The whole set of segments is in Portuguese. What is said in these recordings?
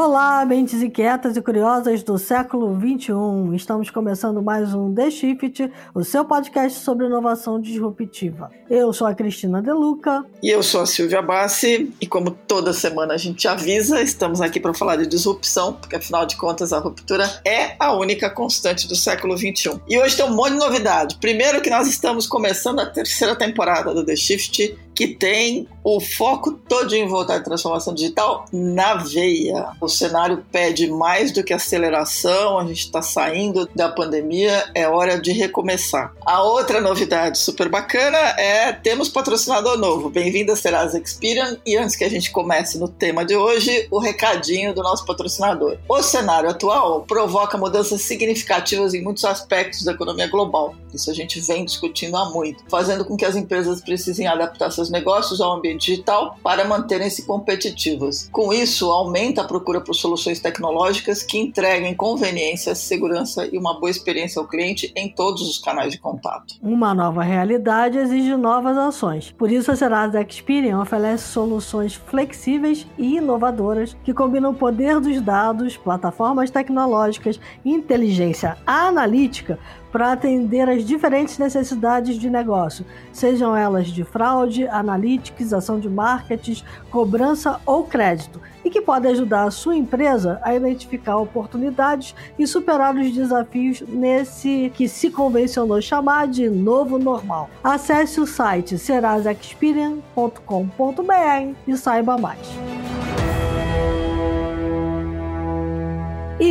Olá, mentes inquietas e curiosas do século XXI. Estamos começando mais um The Shift, o seu podcast sobre inovação disruptiva. Eu sou a Cristina Deluca. E eu sou a Silvia Bassi. E como toda semana a gente avisa, estamos aqui para falar de disrupção, porque afinal de contas a ruptura é a única constante do século XXI. E hoje tem um monte de novidade. Primeiro que nós estamos começando a terceira temporada do The Shift, que tem o foco todo em voltar à transformação digital na veia. O cenário pede mais do que aceleração, a gente está saindo da pandemia, é hora de recomeçar. A outra novidade super bacana é temos patrocinador novo. Bem-vindo a Serasa Experian. E antes que a gente comece no tema de hoje, o recadinho do nosso patrocinador. O cenário atual provoca mudanças significativas em muitos aspectos da economia global. Isso a gente vem discutindo há muito, fazendo com que as empresas precisem adaptar seus negócios ao ambiente digital para manterem-se competitivas. Com isso, aumenta a procura por soluções tecnológicas que entreguem conveniência, segurança e uma boa experiência ao cliente em todos os canais de contato. Uma nova realidade exige novas ações. Por isso, a Serasa Experian oferece soluções flexíveis e inovadoras que combinam o poder dos dados, plataformas tecnológicas e inteligência analítica para atender às diferentes necessidades de negócio, sejam elas de fraude, analytics, ação de marketing, cobrança ou crédito, e que pode ajudar a sua empresa a identificar oportunidades e superar os desafios nesse que se convencionou chamar de novo normal. Acesse o site serasexperience.com.br e saiba mais.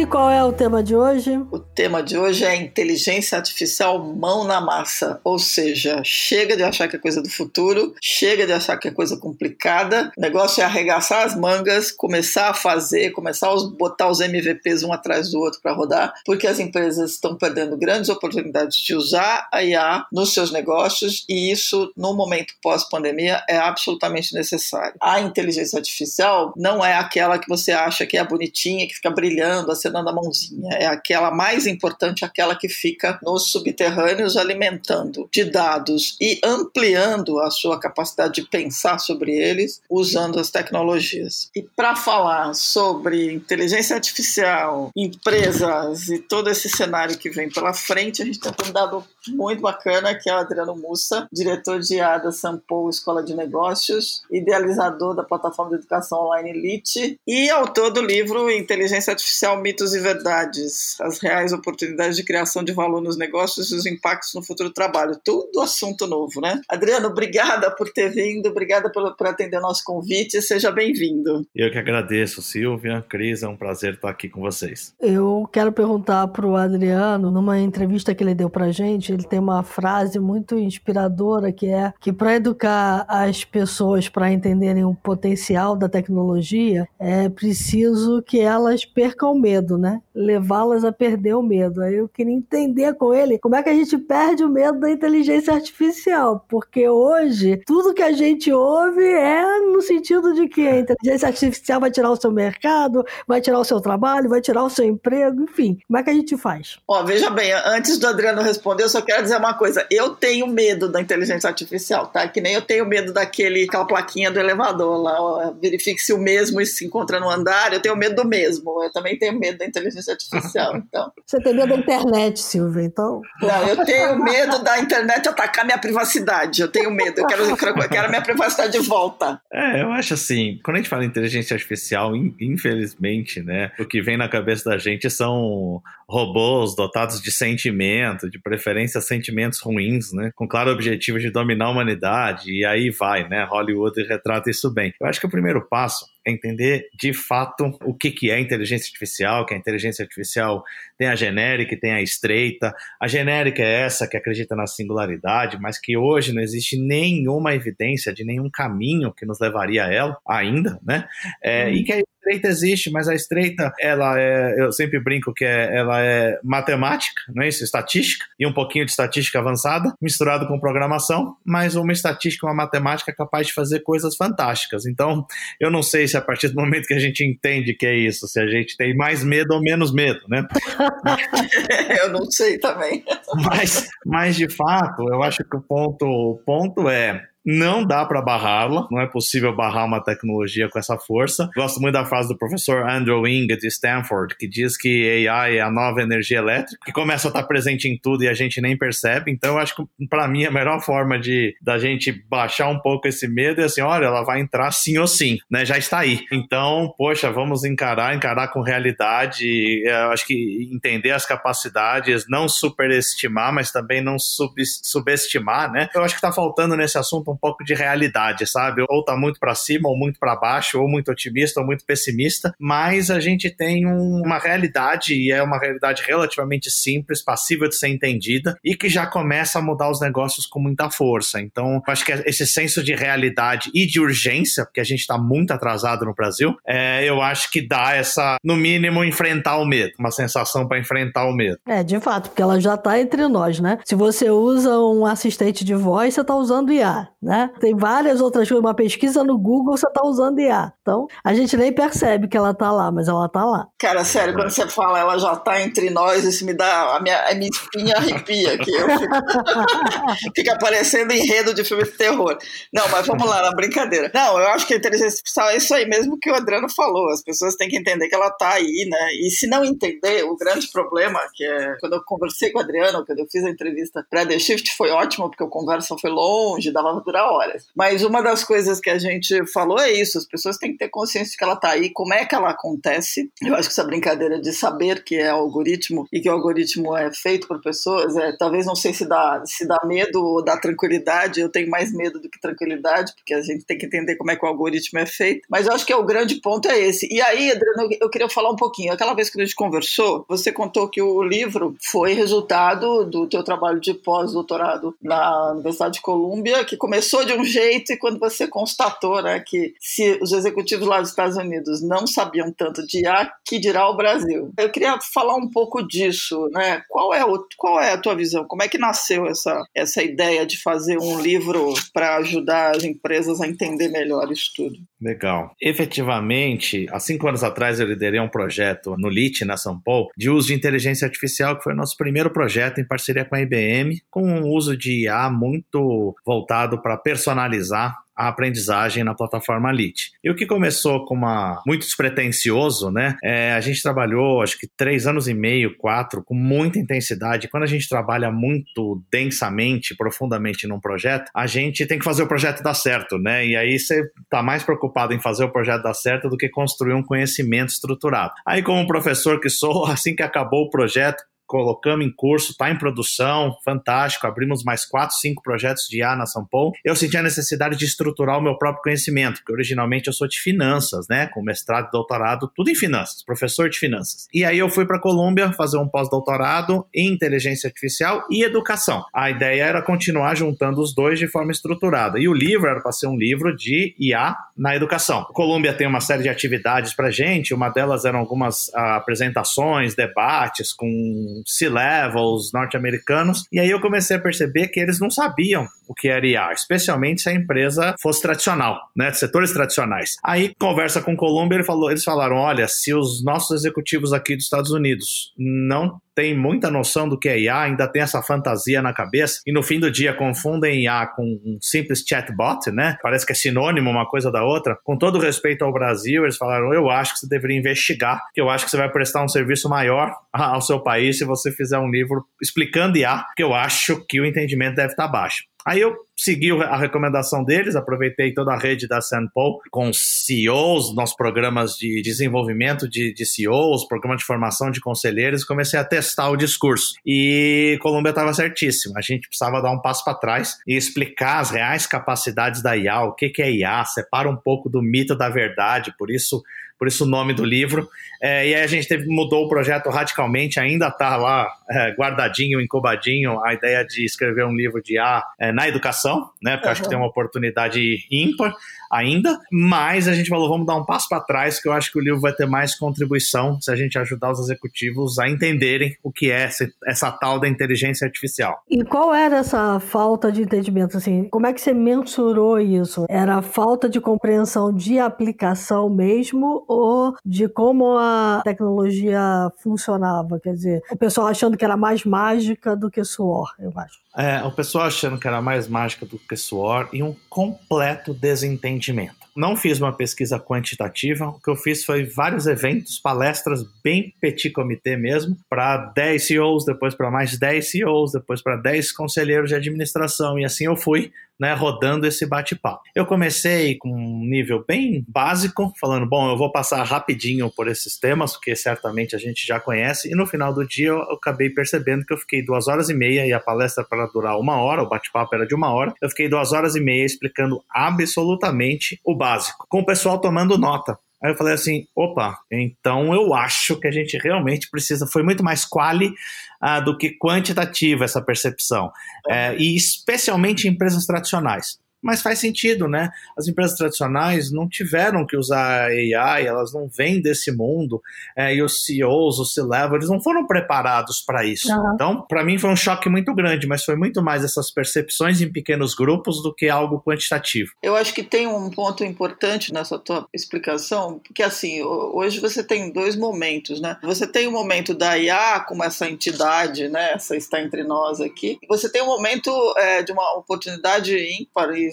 Qual é o tema de hoje? O tema de hoje é inteligência artificial mão na massa, ou seja, chega de achar que é coisa do futuro, chega de achar que é coisa complicada. O negócio é arregaçar as mangas, começar a fazer, começar a botar os MVPs um atrás do outro para rodar, porque as empresas estão perdendo grandes oportunidades de usar a IA nos seus negócios e isso no momento pós-pandemia é absolutamente necessário. A inteligência artificial não é aquela que você acha que é bonitinha, que fica brilhando acenando a mãozinha. É aquela mais importante, aquela que fica nos subterrâneos alimentando de dados e ampliando a sua capacidade de pensar sobre eles usando as tecnologias. E para falar sobre inteligência artificial, empresas e todo esse cenário que vem pela frente, a gente tem um dado muito bacana que é o Adriano Mussa, diretor de IA da Sampo Escola de Negócios, idealizador da plataforma de educação online Elite e autor do livro Inteligência Artificial mitos e verdades, as reais oportunidades de criação de valor nos negócios e os impactos no futuro do trabalho. Tudo assunto novo, né? Adriano, obrigada por ter vindo, obrigada por, por atender nosso convite, seja bem-vindo. Eu que agradeço, Silvia, Cris, é um prazer estar aqui com vocês. Eu quero perguntar para o Adriano, numa entrevista que ele deu para gente, ele tem uma frase muito inspiradora que é que para educar as pessoas para entenderem o potencial da tecnologia, é preciso que elas percam o medo medo, né? Levá-las a perder o medo. Aí eu queria entender com ele como é que a gente perde o medo da inteligência artificial, porque hoje tudo que a gente ouve é no sentido de que a inteligência artificial vai tirar o seu mercado, vai tirar o seu trabalho, vai tirar o seu emprego, enfim. Como é que a gente faz? Ó, veja bem, antes do Adriano responder, eu só quero dizer uma coisa. Eu tenho medo da inteligência artificial, tá? Que nem eu tenho medo daquele, aquela plaquinha do elevador lá, ó, verifique se o mesmo se encontra no andar, eu tenho medo do mesmo. Eu também tenho medo medo da inteligência artificial. Então. Você tem medo da internet, Silvia, então? Não, eu tenho medo da internet atacar minha privacidade. Eu tenho medo, eu quero, eu quero minha privacidade de volta. É, eu acho assim, quando a gente fala em inteligência artificial, infelizmente, né, o que vem na cabeça da gente são robôs dotados de sentimento, de preferência sentimentos ruins, né, com claro objetivo de dominar a humanidade, e aí vai, né, Hollywood retrata isso bem. Eu acho que o primeiro passo é entender de fato o que, que é inteligência artificial, que a inteligência artificial tem a genérica e tem a estreita. A genérica é essa que acredita na singularidade, mas que hoje não existe nenhuma evidência de nenhum caminho que nos levaria a ela ainda, né? É, E que a estreita existe, mas a estreita, ela é, eu sempre brinco que é, ela é matemática, não é isso? Estatística, e um pouquinho de estatística avançada, misturado com programação, mas uma estatística, uma matemática capaz de fazer coisas fantásticas. Então, eu não sei se a partir do momento que a gente entende que é isso, se a gente tem mais medo ou menos medo, né? eu não sei também. Mas, mas de fato, eu acho que o ponto, o ponto é não dá para barrá-la, não é possível barrar uma tecnologia com essa força. Gosto muito da frase do professor Andrew Ng de Stanford, que diz que AI é a nova energia elétrica, que começa a estar presente em tudo e a gente nem percebe. Então, eu acho que para mim a melhor forma de da gente baixar um pouco esse medo é assim, olha, ela vai entrar sim ou sim, né? Já está aí. Então, poxa, vamos encarar, encarar com realidade. Eu acho que entender as capacidades, não superestimar, mas também não sub, subestimar, né? Eu acho que está faltando nesse assunto um pouco de realidade, sabe? Ou tá muito para cima, ou muito para baixo, ou muito otimista, ou muito pessimista, mas a gente tem um, uma realidade e é uma realidade relativamente simples, passível de ser entendida e que já começa a mudar os negócios com muita força. Então, acho que esse senso de realidade e de urgência, porque a gente está muito atrasado no Brasil, é, eu acho que dá essa, no mínimo, enfrentar o medo, uma sensação para enfrentar o medo. É, de fato, porque ela já está entre nós, né? Se você usa um assistente de voz, você está usando IA, né? Tem várias outras coisas, uma pesquisa no Google, você está usando IA. Então, a gente nem percebe que ela está lá, mas ela está lá. Cara, sério, quando você fala ela já está entre nós, isso me dá, a minha, a minha espinha arrepia aqui. Fico, fica parecendo enredo de filme de terror. Não, mas vamos lá, na brincadeira. Não, eu acho que a inteligência artificial é isso aí mesmo que o Adriano falou. As pessoas têm que entender que ela está aí, né? E se não entender, o grande problema, que é quando eu conversei com o Adriano, quando eu fiz a entrevista para The Shift, foi ótimo, porque a conversa foi longe, dava durar horas. Mas uma das coisas que a gente falou é isso: as pessoas têm que ter consciência de que ela está aí, como é que ela acontece. Eu acho que essa brincadeira de saber que é algoritmo e que o algoritmo é feito por pessoas, é, talvez não sei se dá, se dá medo ou dá tranquilidade. Eu tenho mais medo do que tranquilidade, porque a gente tem que entender como é que o algoritmo é feito. Mas eu acho que é o grande ponto é esse. E aí, Adriano, eu queria falar um pouquinho. Aquela vez que a gente conversou, você contou que o livro foi resultado do teu trabalho de pós-doutorado na Universidade de Colômbia, que começou de um jeito e quando você constatou né, que se os executivos lá dos Estados Unidos não sabiam tanto de IA, que dirá o Brasil. Eu queria falar um pouco disso, né? Qual é, o, qual é a tua visão? Como é que nasceu essa, essa ideia de fazer um livro para ajudar as empresas a entender melhor isso tudo? Legal. Efetivamente, há cinco anos atrás eu liderei um projeto no LIT, na São Paulo, de uso de inteligência artificial, que foi o nosso primeiro projeto em parceria com a IBM, com um uso de IA muito voltado para personalizar a aprendizagem na plataforma Lite. E o que começou com uma muito despretensioso, né? É, a gente trabalhou acho que três anos e meio, quatro, com muita intensidade. Quando a gente trabalha muito densamente, profundamente num projeto, a gente tem que fazer o projeto dar certo, né? E aí você tá mais preocupado em fazer o projeto dar certo do que construir um conhecimento estruturado. Aí, como professor que sou, assim que acabou o projeto, colocamos em curso, está em produção, fantástico. Abrimos mais quatro, cinco projetos de IA na São Paulo. Eu senti a necessidade de estruturar o meu próprio conhecimento, porque originalmente eu sou de finanças, né? Com mestrado doutorado, tudo em finanças, professor de finanças. E aí eu fui para Colômbia fazer um pós-doutorado em inteligência artificial e educação. A ideia era continuar juntando os dois de forma estruturada. E o livro era para ser um livro de IA na educação. A Colômbia tem uma série de atividades para gente, uma delas eram algumas ah, apresentações, debates com C-levels norte-americanos, e aí eu comecei a perceber que eles não sabiam o que era IA, especialmente se a empresa fosse tradicional, né, de setores tradicionais. Aí, conversa com o Colômbia, ele falou, eles falaram, olha, se os nossos executivos aqui dos Estados Unidos não tem muita noção do que é IA, ainda tem essa fantasia na cabeça e no fim do dia confundem IA com um simples chatbot, né? Parece que é sinônimo uma coisa da outra. Com todo respeito ao Brasil, eles falaram: eu acho que você deveria investigar, que eu acho que você vai prestar um serviço maior ao seu país se você fizer um livro explicando IA, que eu acho que o entendimento deve estar baixo. Aí eu segui a recomendação deles, aproveitei toda a rede da Paul com CEOs, nossos programas de desenvolvimento de, de CEOs, programa de formação de conselheiros, comecei a testar o discurso. E Colômbia estava certíssimo. A gente precisava dar um passo para trás e explicar as reais capacidades da IA, o que, que é IA, separa um pouco do mito da verdade, por isso por isso o nome do livro. É, e aí a gente teve, mudou o projeto radicalmente, ainda está lá é, guardadinho, encobadinho, a ideia de escrever um livro de A é, na educação, né? Porque uhum. acho que tem uma oportunidade ímpar ainda, mas a gente falou, vamos dar um passo para trás, que eu acho que o livro vai ter mais contribuição se a gente ajudar os executivos a entenderem o que é essa, essa tal da inteligência artificial. E qual era essa falta de entendimento? Assim, como é que você mensurou isso? Era a falta de compreensão de aplicação mesmo ou de como a tecnologia funcionava? Quer dizer, o pessoal achando que era mais mágica do que suor, eu acho. É, o pessoal achando que era mais mágica do que suor e um completo desentendimento. Não fiz uma pesquisa quantitativa, o que eu fiz foi vários eventos, palestras bem petit comité mesmo, para 10 CEOs, depois para mais 10 CEOs, depois para 10 conselheiros de administração, e assim eu fui né, rodando esse bate-papo. Eu comecei com um nível bem básico, falando, bom, eu vou passar rapidinho por esses temas, porque certamente a gente já conhece, e no final do dia eu acabei percebendo que eu fiquei duas horas e meia, e a palestra para durar uma hora, o bate-papo era de uma hora, eu fiquei duas horas e meia explicando absolutamente o básico, com o pessoal tomando nota. Aí eu falei assim, opa, então eu acho que a gente realmente precisa, foi muito mais quali ah, do que quantitativa essa percepção, é, e especialmente em empresas tradicionais mas faz sentido, né? As empresas tradicionais não tiveram que usar AI, elas não vêm desse mundo, é, e os CEOs, os C-level, eles não foram preparados para isso. Uhum. Então, para mim foi um choque muito grande, mas foi muito mais essas percepções em pequenos grupos do que algo quantitativo. Eu acho que tem um ponto importante nessa tua explicação, porque assim, hoje você tem dois momentos, né? Você tem o momento da IA como essa entidade, né? Essa está entre nós aqui. Você tem o momento é, de uma oportunidade ímpar e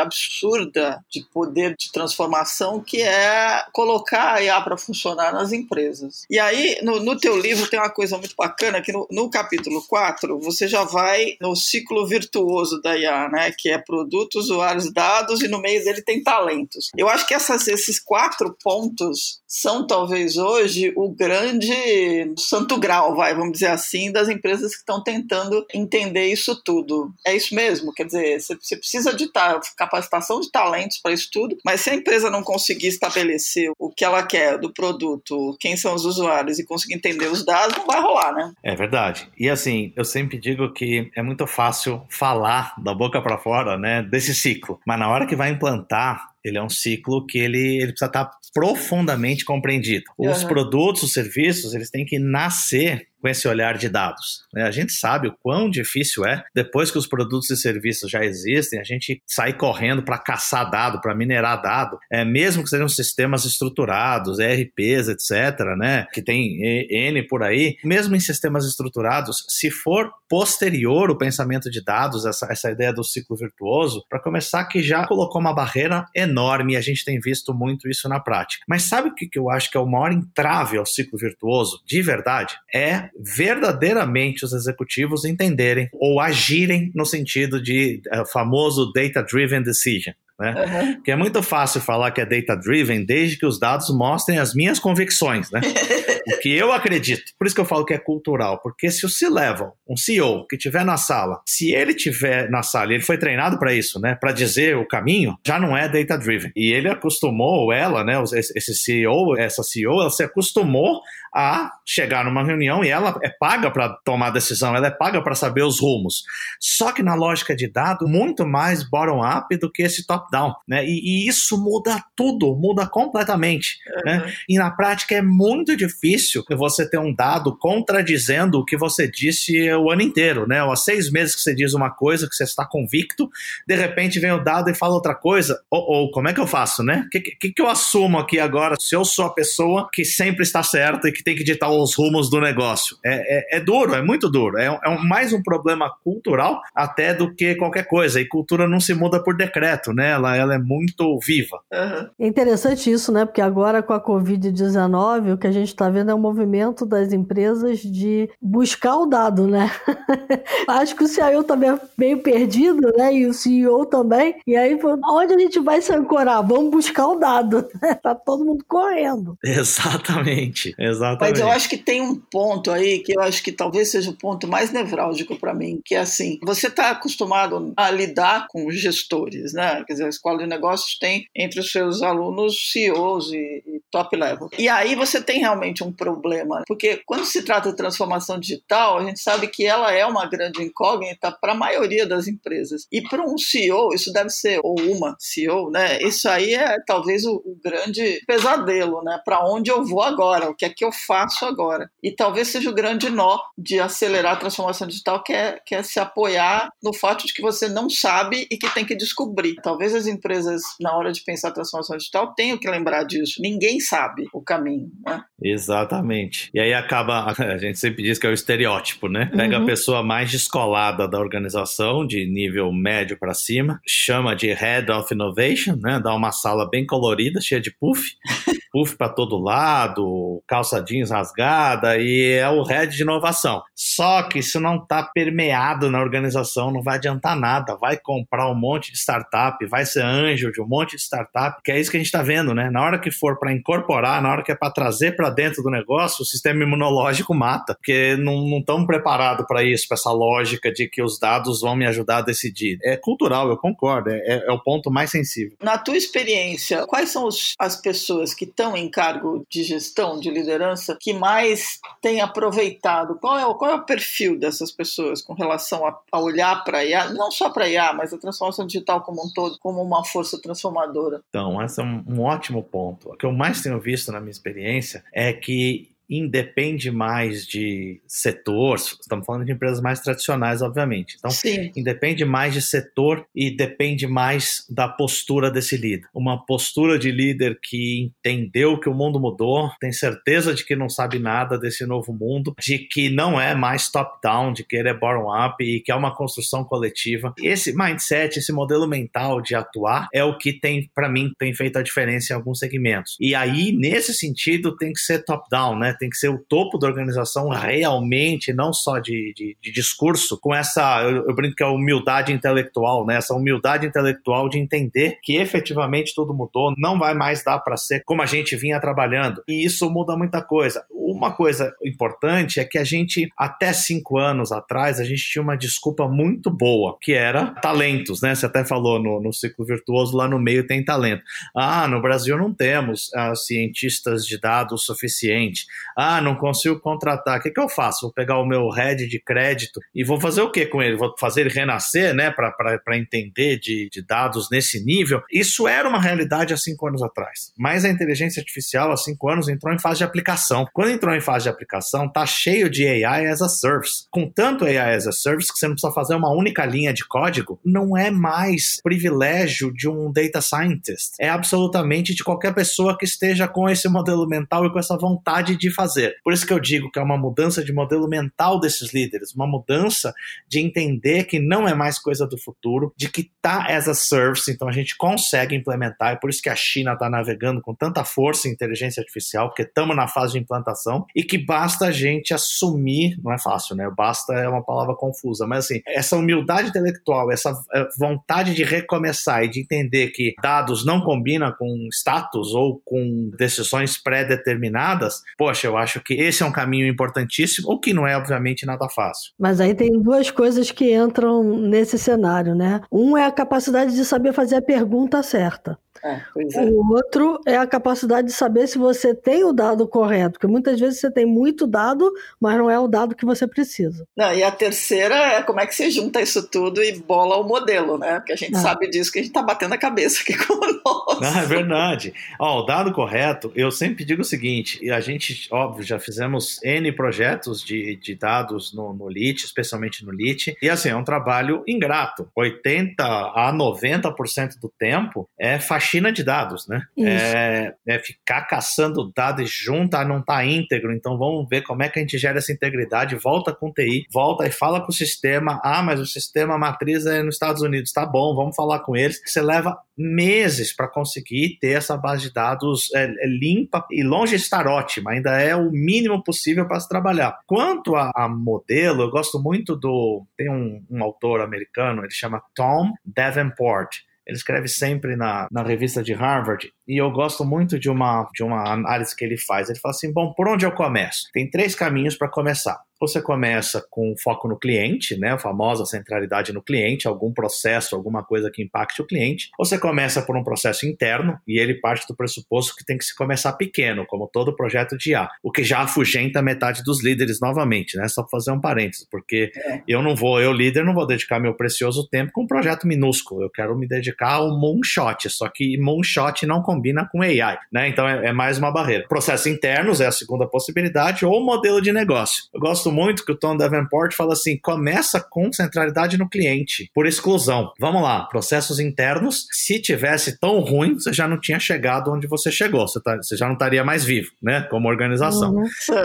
absurda de poder de transformação que é colocar a IA para funcionar nas empresas. E aí, no, no teu livro tem uma coisa muito bacana que no, no capítulo 4 você já vai no ciclo virtuoso da IA, né? Que é produto, usuários, dados e no meio dele tem talentos. Eu acho que essas, esses quatro pontos são talvez hoje o grande santo grau, vai, vamos dizer assim, das empresas que estão tentando entender isso tudo. É isso mesmo? Quer dizer, você precisa de capacitação de talentos para isso tudo, mas se a empresa não conseguir estabelecer o que ela quer do produto, quem são os usuários e conseguir entender os dados, não vai rolar, né? É verdade. E assim, eu sempre digo que é muito fácil falar da boca para fora, né, desse ciclo, mas na hora que vai implantar, ele é um ciclo que ele, ele precisa estar profundamente compreendido. Os uhum. produtos, os serviços, eles têm que nascer com esse olhar de dados. Né? A gente sabe o quão difícil é, depois que os produtos e serviços já existem, a gente sair correndo para caçar dado, para minerar dado, é, mesmo que sejam sistemas estruturados, ERPs, etc., né? que tem N por aí, mesmo em sistemas estruturados, se for posterior o pensamento de dados, essa, essa ideia do ciclo virtuoso, para começar que já colocou uma barreira enorme e a gente tem visto muito isso na prática. Mas sabe o que, que eu acho que é o maior entrave ao ciclo virtuoso, de verdade? É verdadeiramente os executivos entenderem ou agirem no sentido de uh, famoso data-driven decision. Né? Uhum. Porque é muito fácil falar que é data-driven desde que os dados mostrem as minhas convicções, né? o que eu acredito. Por isso que eu falo que é cultural, porque se o C-level, um CEO que estiver na sala, se ele estiver na sala, ele foi treinado para isso, né? Para dizer o caminho, já não é data-driven. E ele acostumou, ela, né? Esse CEO, essa CEO, ela se acostumou a chegar numa reunião e ela é paga para tomar decisão, ela é paga para saber os rumos. Só que na lógica de dado, muito mais bottom-up do que esse top-down, né? E, e, isso muda tudo, muda completamente, né? uhum. né? E na prática é muito difícil você ter um dado contradizendo o que você disse o ano inteiro, né? Ou há seis meses que você diz uma coisa, que você está convicto, de repente vem o dado e fala outra coisa. Ou, ou como é que eu faço, né? O que, que, que eu assumo aqui agora se eu sou a pessoa que sempre está certa e que que tem que ditar os rumos do negócio. É, é, é duro, é muito duro. É, é mais um problema cultural até do que qualquer coisa. E cultura não se muda por decreto, né? Ela, ela é muito viva. Uhum. É interessante isso, né? Porque agora com a Covid-19, o que a gente está vendo é um movimento das empresas de buscar o dado, né? Acho que o CIO também é meio perdido, né? E o CEO também. E aí, onde a gente vai se ancorar? Vamos buscar o dado. tá todo mundo correndo. Exatamente. Exatamente. Exatamente. Mas eu acho que tem um ponto aí que eu acho que talvez seja o ponto mais nevrálgico para mim, que é assim: você está acostumado a lidar com gestores, né? Quer dizer, a escola de negócios tem entre os seus alunos CEOs e, e top level. E aí você tem realmente um problema, porque quando se trata de transformação digital, a gente sabe que ela é uma grande incógnita para a maioria das empresas. E para um CEO, isso deve ser, ou uma CEO, né? Isso aí é talvez o, o grande pesadelo, né? Para onde eu vou agora? O que é que eu faço agora? E talvez seja o grande nó de acelerar a transformação digital, que é, que é se apoiar no fato de que você não sabe e que tem que descobrir. Talvez as empresas, na hora de pensar a transformação digital, tenham que lembrar disso. Ninguém sabe o caminho. Né? Exatamente. E aí acaba, a gente sempre diz que é o estereótipo, né? Pega uhum. a pessoa mais descolada da organização, de nível médio para cima, chama de Head of Innovation, né? Dá uma sala bem colorida, cheia de puff. puff para todo lado, calça jeans rasgada e é o head de inovação. Só que isso não está permeado na organização, não vai adiantar nada. Vai comprar um monte de startup, vai ser anjo de um monte de startup, que é isso que a gente está vendo, né? Na hora que for para incorporar, na hora que é para trazer para dentro do negócio, o sistema imunológico mata, porque não estão preparados para isso, para essa lógica de que os dados vão me ajudar a decidir. É cultural, eu concordo, é, é, é o ponto mais sensível. Na tua experiência, quais são os, as pessoas que estão em cargo de gestão, de liderança, que mais têm aproveitado? Qual é, qual é o perfil dessas pessoas com relação a, a olhar para IA, não só para IA, mas a transformação digital como um todo, como uma força transformadora? Então, esse é um, um ótimo ponto. O que eu mais tenho visto na minha experiência é que independe mais de setor, estamos falando de empresas mais tradicionais, obviamente. Então, Sim. independe mais de setor e depende mais da postura desse líder. Uma postura de líder que entendeu que o mundo mudou, tem certeza de que não sabe nada desse novo mundo, de que não é mais top-down, de que ele é bottom-up e que é uma construção coletiva. Esse mindset, esse modelo mental de atuar é o que tem, para mim, tem feito a diferença em alguns segmentos. E aí, nesse sentido, tem que ser top-down, né? Tem que ser o topo da organização realmente, não só de, de, de discurso, com essa, eu, eu, brinco que é humildade intelectual, né? Essa humildade intelectual de entender que efetivamente tudo mudou, não vai mais dar para ser como a gente vinha trabalhando. E isso muda muita coisa. Uma coisa importante é que a gente, até cinco anos atrás, a gente tinha uma desculpa muito boa, que era talentos, né? Você até falou no, no ciclo virtuoso, lá no meio tem talento. Ah, no Brasil não temos ah, cientistas de dados suficiente. Ah, não consigo contratar. O que, que eu faço? Vou pegar o meu head de crédito e vou fazer o que com ele? Vou fazer ele renascer, né, para entender de, de dados nesse nível? Isso era uma realidade há cinco anos atrás. Mas a inteligência artificial, há cinco anos, entrou em fase de aplicação. Quando entrou em fase de aplicação, tá cheio de AI as a service. Com tanto AI as a service que você não precisa fazer uma única linha de código, não é mais privilégio de um data scientist. É absolutamente de qualquer pessoa que esteja com esse modelo mental e com essa vontade de fazer fazer. Por isso que eu digo que é uma mudança de modelo mental desses líderes, uma mudança de entender que não é mais coisa do futuro, de que tá as a service, então a gente consegue implementar, é por isso que a China está navegando com tanta força em inteligência artificial, porque estamos na fase de implantação, e que basta a gente assumir, não é fácil, né? Basta é uma palavra confusa, mas assim, essa humildade intelectual, essa é, vontade de recomeçar e de entender que dados não combinam com status ou com decisões pré-determinadas, poxa, eu acho que esse é um caminho importantíssimo, o que não é, obviamente, nada fácil. Mas aí tem duas coisas que entram nesse cenário, né? Um é a capacidade de saber fazer a pergunta certa. É, é. O outro é a capacidade de saber se você tem o dado correto, porque muitas vezes você tem muito dado, mas não é o dado que você precisa. Não, e a terceira é como é que você junta isso tudo e bola o modelo, né? Porque a gente é. sabe disso que a gente está batendo a cabeça aqui com nós. Ah, é verdade. Ó, o dado correto, eu sempre digo o seguinte, e a gente, óbvio, já fizemos N projetos de, de dados no, no LIT, especialmente no LIT, e assim, é um trabalho ingrato. 80 a 90% do tempo é faxina faxina de dados, né? É, é, ficar caçando dados junto, ah, não tá íntegro, então vamos ver como é que a gente gera essa integridade, volta com TI, volta e fala com o sistema, ah, mas o sistema matriz é nos Estados Unidos, tá bom, vamos falar com eles, você leva meses para conseguir ter essa base de dados é, é, limpa e longe de estar ótima, ainda é o mínimo possível para se trabalhar. Quanto a, a, modelo, eu gosto muito do. Tem um, um autor americano, ele chama Tom Davenport ele escreve sempre na, na revista de Harvard e eu gosto muito de uma, de uma análise que ele faz. Ele fala assim: bom, por onde eu começo? Tem três caminhos para começar. Você começa com foco no cliente, né, a famosa centralidade no cliente, algum processo, alguma coisa que impacte o cliente. Você começa por um processo interno e ele parte do pressuposto que tem que se começar pequeno, como todo projeto de IA, o que já afugenta metade dos líderes novamente, né? Só para fazer um parênteses, porque é. eu não vou, eu líder, não vou dedicar meu precioso tempo com um projeto minúsculo. Eu quero me dedicar ao moonshot, só que moonshot não combina com AI, né? Então é, é mais uma barreira. Processos internos é a segunda possibilidade, ou modelo de negócio. Eu gosto muito que o Tom Davenport fala assim: começa com centralidade no cliente, por exclusão. Vamos lá, processos internos, se tivesse tão ruim, você já não tinha chegado onde você chegou, você, tá, você já não estaria mais vivo, né? Como organização. Uhum.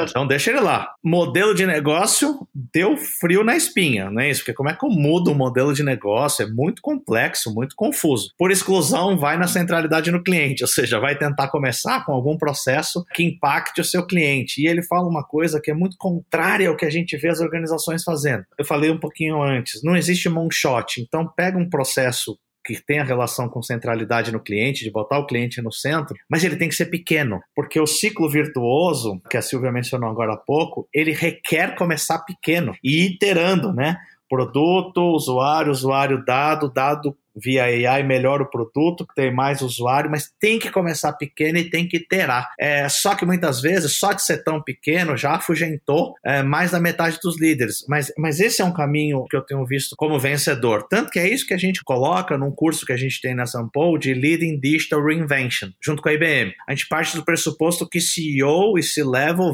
Então deixa ele lá. Modelo de negócio deu frio na espinha, não é isso? Porque como é que eu mudo o modelo de negócio? É muito complexo, muito confuso. Por exclusão, vai na centralidade no cliente, ou seja, vai tentar começar com algum processo que impacte o seu cliente. E ele fala uma coisa que é muito contrária ao que a gente vê as organizações fazendo. Eu falei um pouquinho antes, não existe moonshot, então pega um processo que tem a relação com centralidade no cliente, de botar o cliente no centro, mas ele tem que ser pequeno, porque o ciclo virtuoso, que a Silvia mencionou agora há pouco, ele requer começar pequeno e iterando, né? Produto, usuário, usuário, dado, dado via AI melhora o produto, tem mais usuário, mas tem que começar pequeno e tem que iterar. É, só que muitas vezes, só de ser tão pequeno, já afugentou é, mais da metade dos líderes. Mas, mas esse é um caminho que eu tenho visto como vencedor. Tanto que é isso que a gente coloca num curso que a gente tem na Sample de Leading Digital Reinvention, junto com a IBM. A gente parte do pressuposto que CEO e C-Level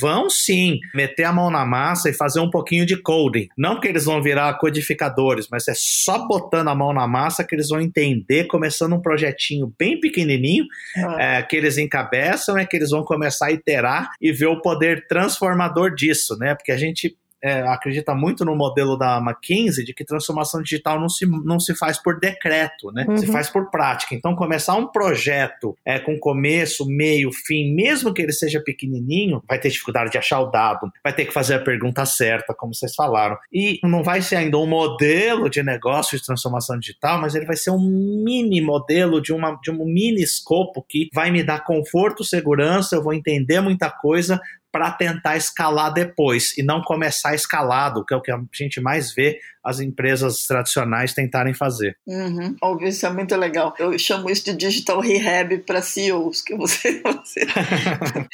vão sim meter a mão na massa e fazer um pouquinho de coding. Não que eles vão virar codificadores, mas é só botando a mão na massa massa que eles vão entender, começando um projetinho bem pequenininho, ah. é, que eles encabeçam, é que eles vão começar a iterar e ver o poder transformador disso, né? Porque a gente é, acredita muito no modelo da McKinsey de que transformação digital não se, não se faz por decreto, né? Uhum. Se faz por prática. Então, começar um projeto é, com começo, meio, fim, mesmo que ele seja pequenininho, vai ter dificuldade de achar o dado, vai ter que fazer a pergunta certa, como vocês falaram. E não vai ser ainda um modelo de negócio de transformação digital, mas ele vai ser um mini modelo de, uma, de um mini escopo que vai me dar conforto, segurança, eu vou entender muita coisa, para tentar escalar depois e não começar escalado, que é o que a gente mais vê as empresas tradicionais tentarem fazer. Uhum. Óbvio, isso é muito legal. Eu chamo isso de digital rehab para CEOs, que você. você...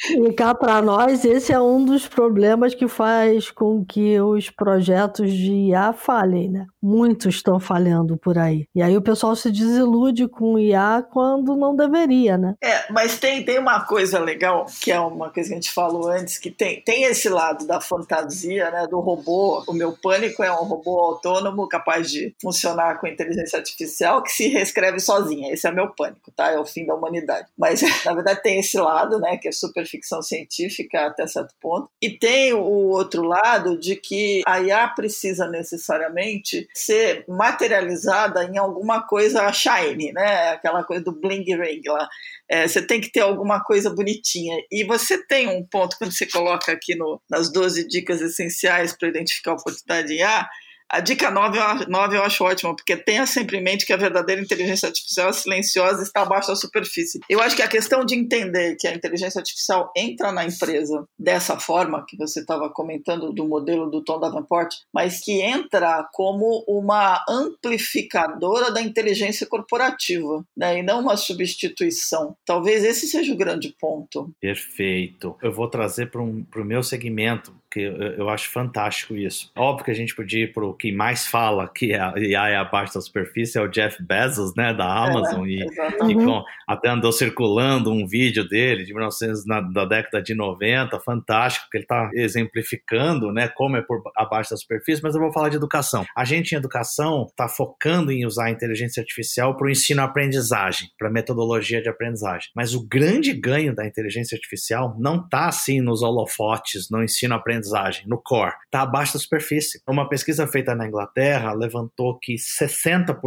e cá para nós, esse é um dos problemas que faz com que os projetos de IA falhem, né? Muitos estão falhando por aí. E aí o pessoal se desilude com IA quando não deveria, né? É, mas tem, tem uma coisa legal, que é uma coisa que a gente falou antes, que tem, tem esse lado da fantasia, né? Do robô. O meu pânico é um robô autônomo, capaz de funcionar com inteligência artificial, que se reescreve sozinha. Esse é meu pânico, tá? É o fim da humanidade. Mas, na verdade, tem esse lado, né, que é super ficção científica até certo ponto. E tem o outro lado de que a IA precisa necessariamente ser materializada em alguma coisa shiny, né? Aquela coisa do bling ring lá. É, você tem que ter alguma coisa bonitinha. E você tem um ponto, quando você coloca aqui no, nas 12 dicas essenciais para identificar a oportunidade em IA, a dica 9, 9 eu acho ótima, porque tenha sempre em mente que a verdadeira inteligência artificial é silenciosa está abaixo da superfície. Eu acho que a questão de entender que a inteligência artificial entra na empresa dessa forma, que você estava comentando do modelo do Tom Davenport, mas que entra como uma amplificadora da inteligência corporativa, né, e não uma substituição. Talvez esse seja o grande ponto. Perfeito. Eu vou trazer para o meu segmento, que eu, acho fantástico isso. Óbvio que a gente podia ir para o que mais fala que a IA é abaixo da superfície, é o Jeff Bezos, né, da Amazon, é, e, e com, até andou circulando um vídeo dele de 1900, na, da década de 90, fantástico, que ele está exemplificando, né, como é por abaixo da superfície, mas eu vou falar de educação. A gente em educação está focando em usar a inteligência artificial para o ensino-aprendizagem, para metodologia de aprendizagem, mas o grande ganho da inteligência artificial não está assim nos holofotes, no ensino-aprendizagem, aprendizagem, no core, está abaixo da superfície. Uma pesquisa feita na Inglaterra levantou que 60%,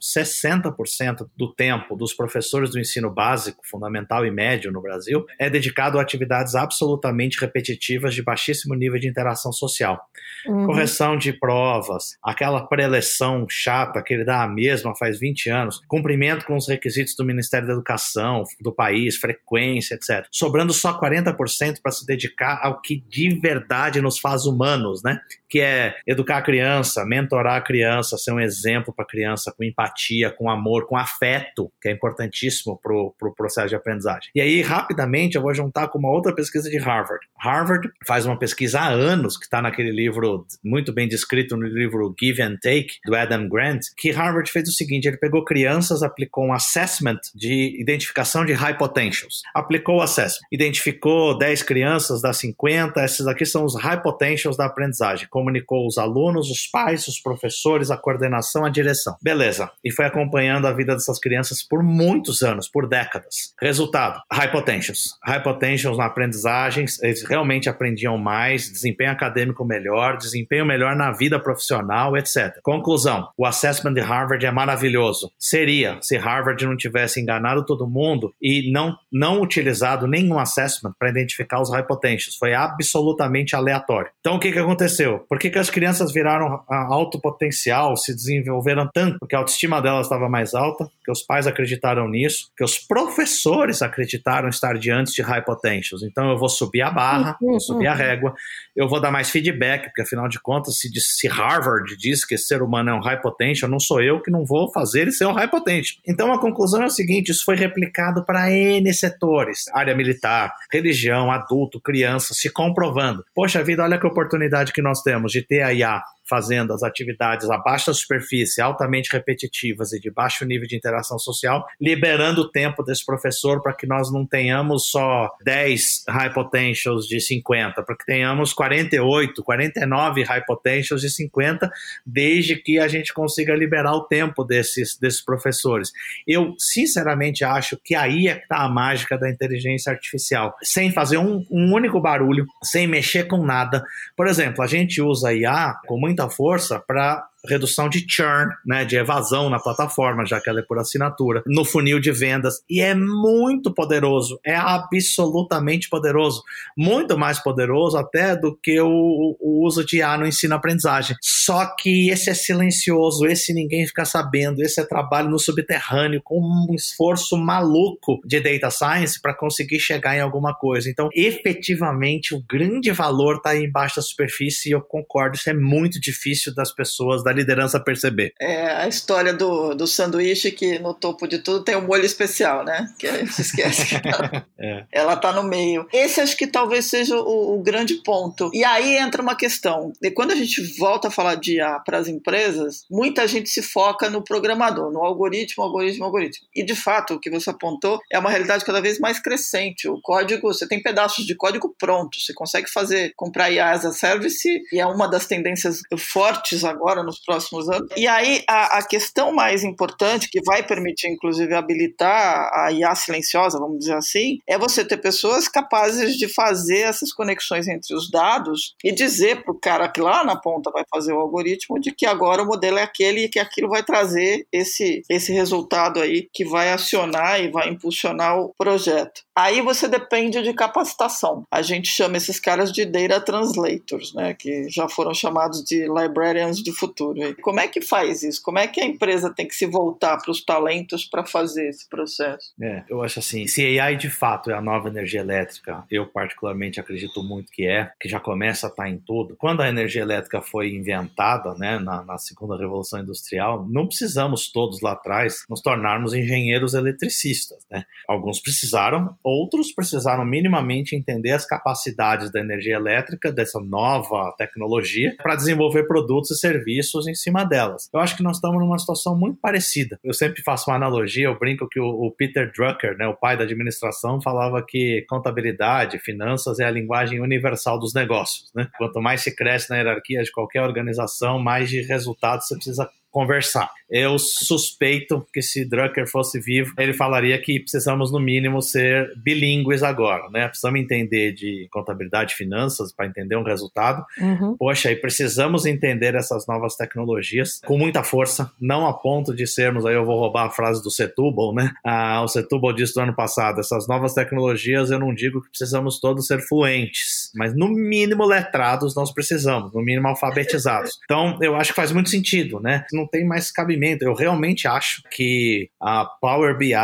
60% do tempo dos professores do ensino básico, fundamental e médio no Brasil é dedicado a atividades absolutamente repetitivas de baixíssimo nível de interação social. Uhum. Correção de provas, aquela preleção chata que ele dá a mesma faz 20 anos, cumprimento com os requisitos do Ministério da Educação, do país, frequência, etc. Sobrando só 40% para se dedicar ao que de verdade nos faz humanos, né? Que é educar a criança, mentorar a criança, ser um exemplo para a criança com empatia, com amor, com afeto, que é importantíssimo para o pro processo de aprendizagem. E aí, rapidamente, eu vou juntar com uma outra pesquisa de Harvard. Harvard faz uma pesquisa há anos, que está naquele livro, muito bem descrito no livro Give and Take, do Adam Grant, que Harvard fez o seguinte: ele pegou crianças, aplicou um assessment de identificação de high potentials. Aplicou o assessment, identificou 10 crianças das 50, esses aqui são os high potentials da aprendizagem. Comunicou os alunos, os pais, os professores, a coordenação, a direção. Beleza. E foi acompanhando a vida dessas crianças por muitos anos, por décadas. Resultado: high potentials. High potentials na aprendizagem, eles realmente aprendiam mais, desempenho acadêmico melhor, desempenho melhor na vida profissional, etc. Conclusão: o assessment de Harvard é maravilhoso. Seria se Harvard não tivesse enganado todo mundo e não, não utilizado nenhum assessment para identificar os high potentials. Foi absolutamente aleatório. Então, o que, que aconteceu? Por que, que as crianças viraram alto potencial, se desenvolveram tanto? Porque a autoestima delas estava mais alta, que os pais acreditaram nisso, que os professores acreditaram estar diante de high potentials. Então, eu vou subir a barra, vou subir a régua, eu vou dar mais feedback, porque afinal de contas, se, se Harvard diz que esse ser humano é um high potential, não sou eu que não vou fazer ele ser um high potential. Então, a conclusão é o seguinte: isso foi replicado para N setores, área militar, religião, adulto, criança, se comprovando. Poxa vida, olha que oportunidade que nós temos de ter a IA fazendo as atividades abaixo da superfície, altamente repetitivas e de baixo nível de interação social, liberando o tempo desse professor para que nós não tenhamos só 10 high potentials de 50, para que tenhamos 48, 49 high potentials de 50, desde que a gente consiga liberar o tempo desses, desses professores. Eu, sinceramente, acho que aí é que está a mágica da inteligência artificial, sem fazer um, um único barulho, sem mexer com nada. Por exemplo, a gente usa IA com muito muita força para redução de churn, né, de evasão na plataforma, já que ela é por assinatura, no funil de vendas. E é muito poderoso, é absolutamente poderoso. Muito mais poderoso até do que o, o uso de IA no ensino-aprendizagem. Só que esse é silencioso, esse ninguém fica sabendo, esse é trabalho no subterrâneo, com um esforço maluco de data science para conseguir chegar em alguma coisa. Então, efetivamente, o grande valor está embaixo da superfície e eu concordo, isso é muito difícil das pessoas da liderança perceber. É a história do, do sanduíche que no topo de tudo tem um molho especial, né? Que a gente esquece. é. Ela tá no meio. Esse acho que talvez seja o, o, grande ponto. E aí entra uma questão. E quando a gente volta a falar de IA para as empresas, muita gente se foca no programador, no algoritmo, algoritmo, algoritmo. E de fato, o que você apontou é uma realidade cada vez mais crescente. O código, você tem pedaços de código pronto, você consegue fazer, comprar IA as a service, e é uma das tendências fortes agora nos nos próximos anos. E aí a, a, questão mais importante, que vai permitir inclusive habilitar a IA silenciosa, vamos dizer assim, é você ter pessoas capazes de fazer essas conexões entre os dados e dizer para o cara que lá na ponta vai fazer o algoritmo de que agora o modelo é aquele e que aquilo vai trazer esse, esse resultado aí que vai acionar e vai impulsionar o projeto. Aí você depende de capacitação. A gente chama esses caras de data translators, né, que já foram chamados de librarians de futuro. E como é que faz isso? Como é que a empresa tem que se voltar para os talentos para fazer esse processo? É, eu acho assim, se AI de fato é a nova energia elétrica, eu particularmente acredito muito que é, que já começa a estar tá em tudo. Quando a energia elétrica foi inventada, né, na, na segunda revolução industrial, não precisamos todos lá atrás nos tornarmos engenheiros eletricistas, né? Alguns precisaram Outros precisaram minimamente entender as capacidades da energia elétrica, dessa nova tecnologia, para desenvolver produtos e serviços em cima delas. Eu acho que nós estamos numa situação muito parecida. Eu sempre faço uma analogia, eu brinco que o, o Peter Drucker, né, o pai da administração, falava que contabilidade, finanças é a linguagem universal dos negócios. Né? Quanto mais se cresce na hierarquia de qualquer organização, mais de resultados você precisa conversar. Eu suspeito que se Drucker fosse vivo, ele falaria que precisamos, no mínimo, ser bilíngues agora, né? Precisamos entender de contabilidade e finanças para entender um resultado. Uhum. Poxa, e precisamos entender essas novas tecnologias com muita força, não a ponto de sermos, aí eu vou roubar a frase do Setúbal, né? Ah, o Setúbal disse do ano passado, essas novas tecnologias eu não digo que precisamos todos ser fluentes, mas no mínimo letrados nós precisamos, no mínimo alfabetizados. Então, eu acho que faz muito sentido, né? Não tem mais cabimento. Eu realmente acho que a Power BI,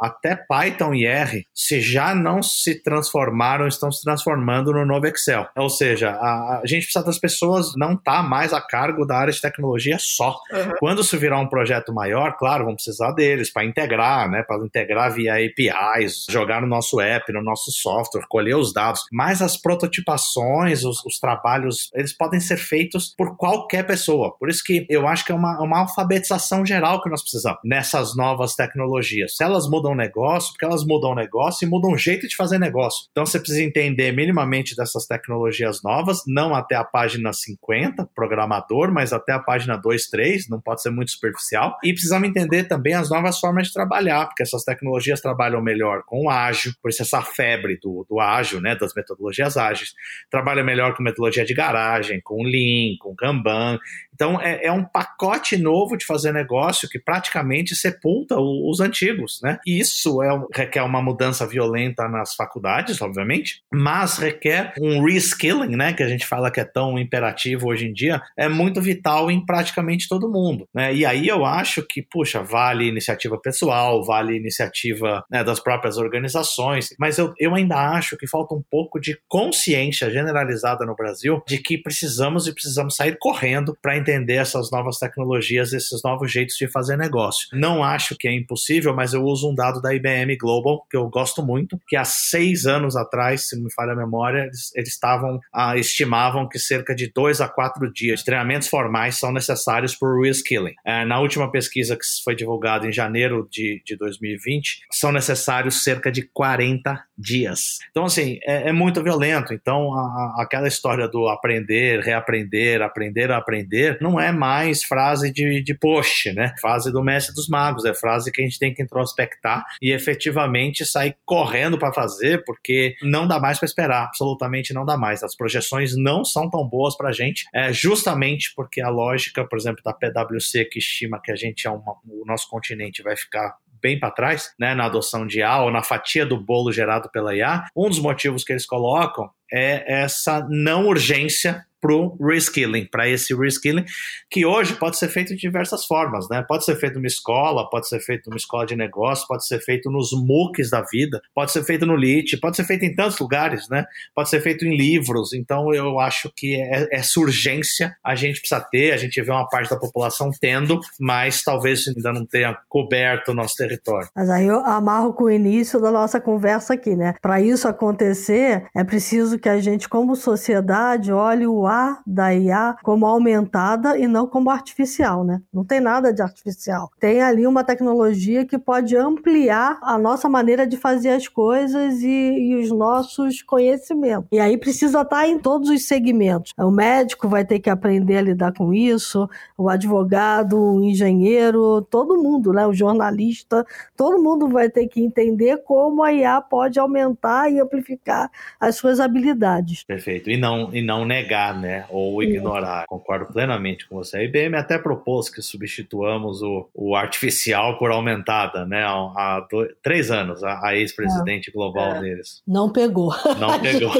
até Python e R, se já não se transformaram, estão se transformando no novo Excel. Ou seja, a, a gente precisa das pessoas não tá mais a cargo da área de tecnologia só. Uhum. Quando se virar um projeto maior, claro, vamos precisar deles para integrar, né? Para integrar via APIs, jogar no nosso app, no nosso software, colher os dados. Mas as prototipações, os, os trabalhos, eles podem ser feitos por qualquer pessoa. Por isso que eu acho que é uma, uma alfabetização geral que nós precisamos nessas novas tecnologias. Se elas mudam o negócio, porque elas mudam o negócio e mudam o jeito de fazer negócio. Então você precisa entender minimamente dessas tecnologias novas, não até a página 50, programador, mas até a página 2, 3, não pode ser muito superficial. E precisamos entender também as novas formas de trabalhar, porque essas tecnologias trabalham melhor com o ágil, por isso essa febre do, do ágil, né, das metodologias ágeis. Trabalham melhor com metodologia de garagem, com Lean, com Kanban. Então, é, é, um pacote novo de fazer negócio que praticamente sepulta o, os antigos, né? E isso é, requer uma mudança violenta nas faculdades, obviamente, mas requer um reskilling, né? Que a gente fala que é tão imperativo hoje em dia, é muito vital em praticamente todo mundo, né? E aí eu acho que, puxa, vale iniciativa pessoal, vale iniciativa né, das próprias organizações, mas eu, eu ainda acho que falta um pouco de consciência generalizada no Brasil de que precisamos e precisamos sair correndo para entender essas novas tecnologias, esses novos jeitos de fazer negócio. Não acho que é impossível, mas eu uso um dado da IBM Global, que eu gosto muito, que há seis anos atrás, se não me falha a memória, eles, estavam, ah, estimavam que cerca de dois a quatro dias de treinamentos formais são necessários para o reskilling. É, na última pesquisa que foi divulgada em janeiro de, de 2020, são necessários cerca de 40 dias. Então, assim, é, é muito violento. Então, a, aquela história do aprender, reaprender, aprender a aprender, não é mais frase de, de post, né? Frase do mestre dos magos, é frase que a gente tem que introspectar e efetivamente sair correndo para fazer, porque não dá mais para esperar, absolutamente não dá mais. As projeções não são tão boas para a gente, é justamente porque a lógica, por exemplo, da PwC que estima que a gente é uma, o nosso continente vai ficar bem para trás, né, na adoção de IA ou na fatia do bolo gerado pela IA, um dos motivos que eles colocam é essa não urgência para o reskilling, para esse reskilling, que hoje pode ser feito de diversas formas, né? Pode ser feito numa escola, pode ser feito numa escola de negócio, pode ser feito nos MOOCs da vida, pode ser feito no LIT, pode ser feito em tantos lugares, né? Pode ser feito em livros. Então eu acho que é, essa urgência a gente precisa ter, a gente vê uma parte da população tendo, mas talvez ainda não tenha coberto o nosso território. Mas aí eu amarro com o início da nossa conversa aqui, né? Para isso acontecer, é preciso que a gente, como sociedade, olhe o da IA como aumentada e não como artificial, né? Não tem nada de artificial. Tem ali uma tecnologia que pode ampliar a nossa maneira de fazer as coisas e, e os nossos conhecimentos. E aí precisa estar em todos os segmentos. O médico vai ter que aprender a lidar com isso, o advogado, o engenheiro, todo mundo, né? O jornalista, todo mundo vai ter que entender como a IA pode aumentar e amplificar as suas habilidades. Perfeito. E não, e não negar, né? Ou ignorar. Concordo plenamente com você. A IBM até propôs que substituamos o, o artificial por aumentada, né? Há, dois, três anos, a, a ex-presidente é. global é. deles. Não pegou. Não pegou.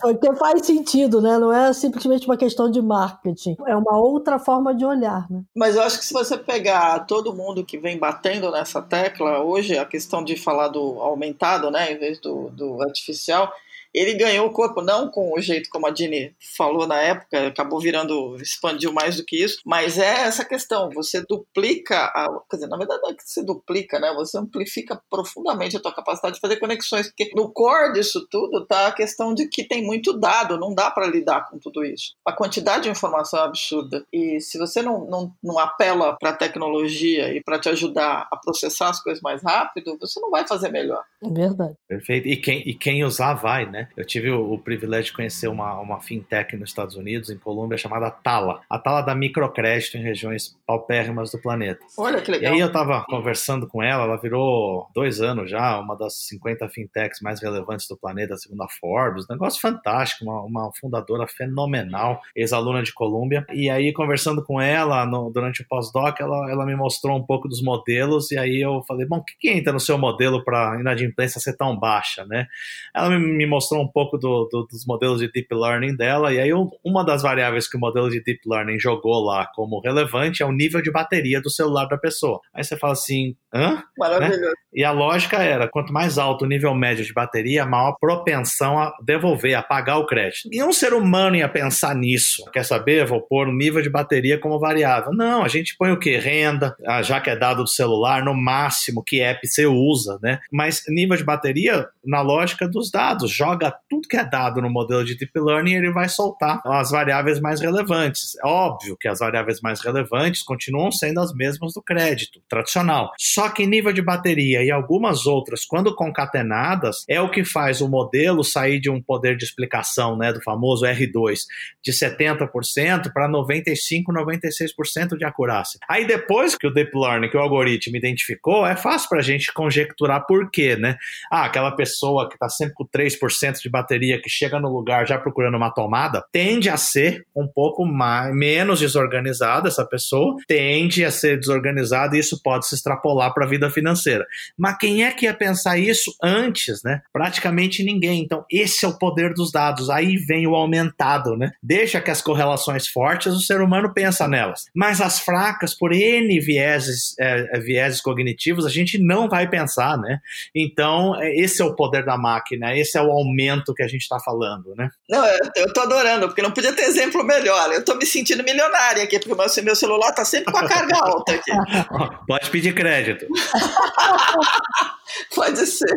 Porque faz sentido, né? Não é simplesmente uma questão de marketing. É uma outra forma de olhar, né? Mas eu acho que se você pegar todo mundo que vem batendo nessa tecla, hoje a questão de falar do aumentado, né? Em vez do, do artificial, ele ganhou o corpo, não com o jeito como a Dini falou na época, acabou virando, expandiu mais do que isso, mas é essa questão, você duplica, a, quer dizer, na verdade não é que você duplica, né? Você amplifica profundamente a tua capacidade de fazer conexões, porque no core disso tudo tá a questão de que tem muito dado, não dá para lidar com tudo isso. A quantidade de informação é absurda, e se você não, não, não apela para a tecnologia e para te ajudar a processar as coisas mais rápido, você não vai fazer melhor. É verdade. Perfeito. E quem, e quem usar vai, né? Eu tive o, o, privilégio de conhecer uma, uma fintech nos Estados Unidos, em Colômbia, chamada Tala. A Tala dá microcrédito em regiões paupérrimas do planeta. Olha que legal. E aí eu tava conversando com ela, ela virou dois anos já, uma das 50 fintechs mais relevantes do planeta, segundo a Forbes. Negócio fantástico, uma, uma fundadora fenomenal, ex-aluna de Colômbia. E aí, conversando com ela no, durante o pós-doc, ela, ela me mostrou um pouco dos modelos, e aí eu falei, bom, o que, que entra no seu modelo para inadimplência ser tão baixa, né? Ela me, me mostrou um pouco do, do, dos modelos de deep learning dela, e aí uma das variáveis que o modelo de deep learning jogou lá como relevante é o nível de bateria do celular da pessoa. Aí você fala assim, hã? Maravilhoso. Né? E a lógica era, quanto mais alto o nível médio de bateria, maior propensão a devolver, a pagar o crédito. E um ser humano ia pensar nisso. Quer saber? Vou pôr o nível de bateria como variável. Não, a gente põe o que? Renda, ah, já que é dado do celular, no máximo, que app você usa, né? Mas nível de bateria, na lógica dos dados, joga tudo que é dado no modelo de Deep Learning ele vai soltar as variáveis mais relevantes. É óbvio que as variáveis mais relevantes continuam sendo as mesmas do crédito tradicional. Só que nível de bateria e algumas outras, quando concatenadas, é o que faz o modelo sair de um poder de explicação, né, do famoso R2, de 70% para 95, 96% de acurácia. Aí depois que o deep learning, que o algoritmo identificou, é fácil para a gente conjecturar por quê, né? Ah, aquela pessoa que está sempre com 3% de bateria, que chega no lugar já procurando uma tomada, tende a ser um pouco mais, menos desorganizada essa pessoa, tende a ser desorganizada e isso pode se extrapolar para a vida financeira. Mas quem é que ia pensar isso antes, né? Praticamente ninguém. Então, esse é o poder dos dados. Aí vem o aumentado, né? Deixa que as correlações fortes, o ser humano pensa nelas. Mas as fracas, por N vieses, é, é vieses cognitivos, a gente não vai pensar, né? Então, é, esse é o poder da máquina, esse é o aumento que a gente está falando, né? Não, eu, eu tô adorando, porque não podia ter exemplo melhor. Eu tô me sentindo milionária aqui, porque meu, meu celular tá sempre com a carga alta aqui. Pode pedir crédito. Pode ser.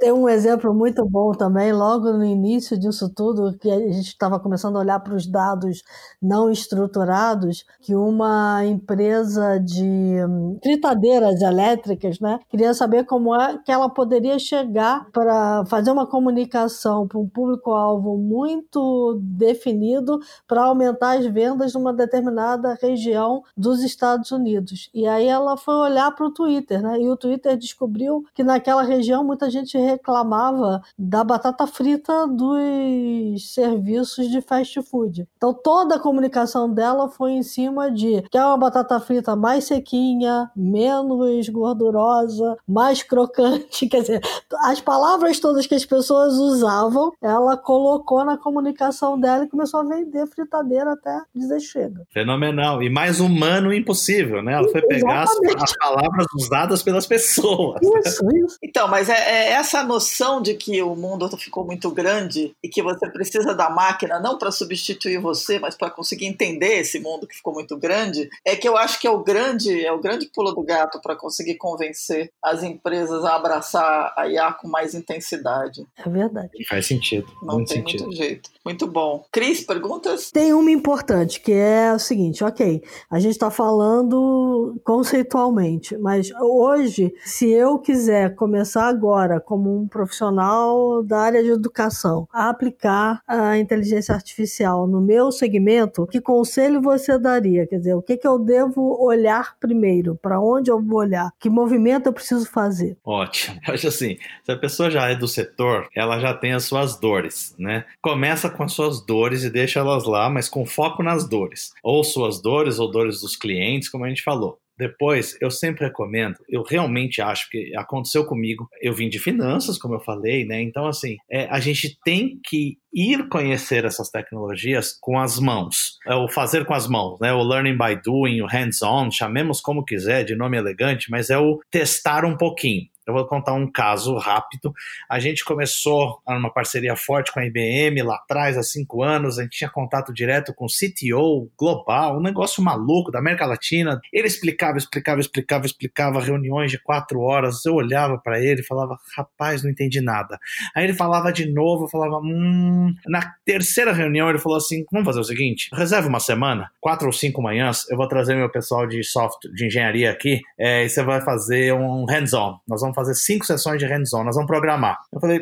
Tem um exemplo muito bom também, logo no início disso tudo, que a gente estava começando a olhar para os dados não estruturados, que uma empresa de hum, fritadeiras elétricas, né, queria saber como é que ela poderia chegar para fazer uma comunicação para um público-alvo muito definido para aumentar as vendas numa determinada região dos Estados Unidos. E aí ela foi olhar para o Twitter, né, e o Twitter descobriu que naquela região muita gente reclamava da batata frita dos serviços de fast food. Então toda a comunicação dela foi em cima de que é uma batata frita mais sequinha, menos gordurosa, mais crocante, quer dizer, as palavras todas que as pessoas usavam, ela colocou na comunicação dela e começou a vender fritadeira até dizer chega. Fenomenal. E mais humano impossível, né? Ela foi pegar as, as, palavras usadas pelas pessoas. Isso, isso. Então, mas é, é essa noção de que o mundo ficou muito grande e que você precisa da máquina não para substituir você, mas para conseguir entender esse mundo que ficou muito grande, é que eu acho que é o grande, é o grande pulo do gato para conseguir convencer as empresas a abraçar a IA com mais intensidade. É verdade. Faz sentido. Não muito tem sentido. muito jeito. Muito bom. Cris, perguntas? Tem uma importante, que é o seguinte, ok, a gente está falando conceitualmente, mas hoje, se eu quiser começar agora como um profissional da área de educação a aplicar a inteligência artificial no meu segmento, que conselho você daria? Quer dizer, o que, que eu devo olhar primeiro? Para onde eu vou olhar? Que movimento eu preciso fazer? Ótimo. Eu acho assim, se a pessoa já é do setor, ela já tem as suas dores, né? Começa com as suas dores e deixa elas lá, mas com foco nas dores. Ou suas dores ou dores dos clientes, como a gente falou. Depois, eu sempre recomendo, eu realmente acho que aconteceu comigo. Eu vim de finanças, como eu falei, né? Então, assim, é, a gente tem que ir conhecer essas tecnologias com as mãos, é o fazer com as mãos, né? O learning by doing, o hands-on, chamemos como quiser, de nome elegante, mas é o testar um pouquinho. Eu vou contar um caso rápido. A gente começou numa parceria forte com a IBM lá atrás, há cinco anos. A gente tinha contato direto com o CTO global, um negócio maluco da América Latina. Ele explicava, explicava, explicava, explicava reuniões de quatro horas. Eu olhava para ele e falava, rapaz, não entendi nada. Aí ele falava de novo, falava, hum. Na terceira reunião, ele falou assim: vamos fazer o seguinte, reserva uma semana, quatro ou cinco manhãs, eu vou trazer meu pessoal de software, de engenharia aqui, é, e você vai fazer um hands-on. Nós vamos fazer cinco sessões de hands-on, nós vamos programar. Eu falei,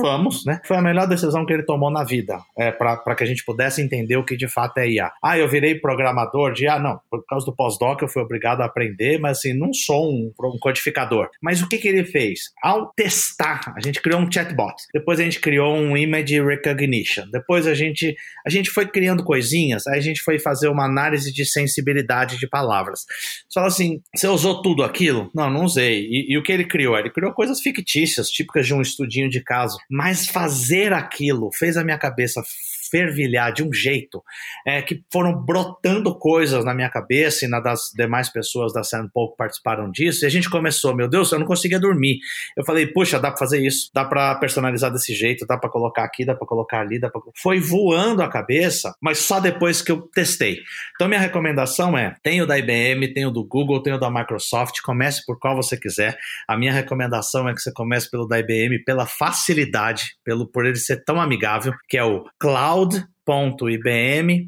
vamos, né? Foi a melhor decisão que ele tomou na vida, é, para que a gente pudesse entender o que de fato é IA. Ah, eu virei programador de IA? Não, por causa do pós-doc eu fui obrigado a aprender, mas assim, não sou um, um codificador. Mas o que, que ele fez? Ao testar, a gente criou um chatbot, depois a gente criou um image recognition, depois a gente, a gente foi criando coisinhas, aí a gente foi fazer uma análise de sensibilidade de palavras. Só assim, você usou tudo aquilo? Não, não usei. E, e o que ele criou? Ele criou coisas fictícias, típicas de um estudinho de caso. Mas fazer aquilo fez a minha cabeça fervilhar de um jeito é, que foram brotando coisas na minha cabeça e na das demais pessoas da Sandpole que participaram disso. E a gente começou, meu Deus, eu não conseguia dormir. Eu falei, puxa, dá pra fazer isso, dá pra personalizar desse jeito, dá pra colocar aqui, dá pra colocar ali, dá pra... Foi voando a cabeça, mas só depois que eu testei. Então minha recomendação é, tem o da IBM, tem o do Google, tem o da Microsoft, comece por qual você quiser. A minha recomendação é que você comece pelo da IBM pela facilidade, pelo por ele ser tão amigável, que é o Cloud cloud.ibm.com.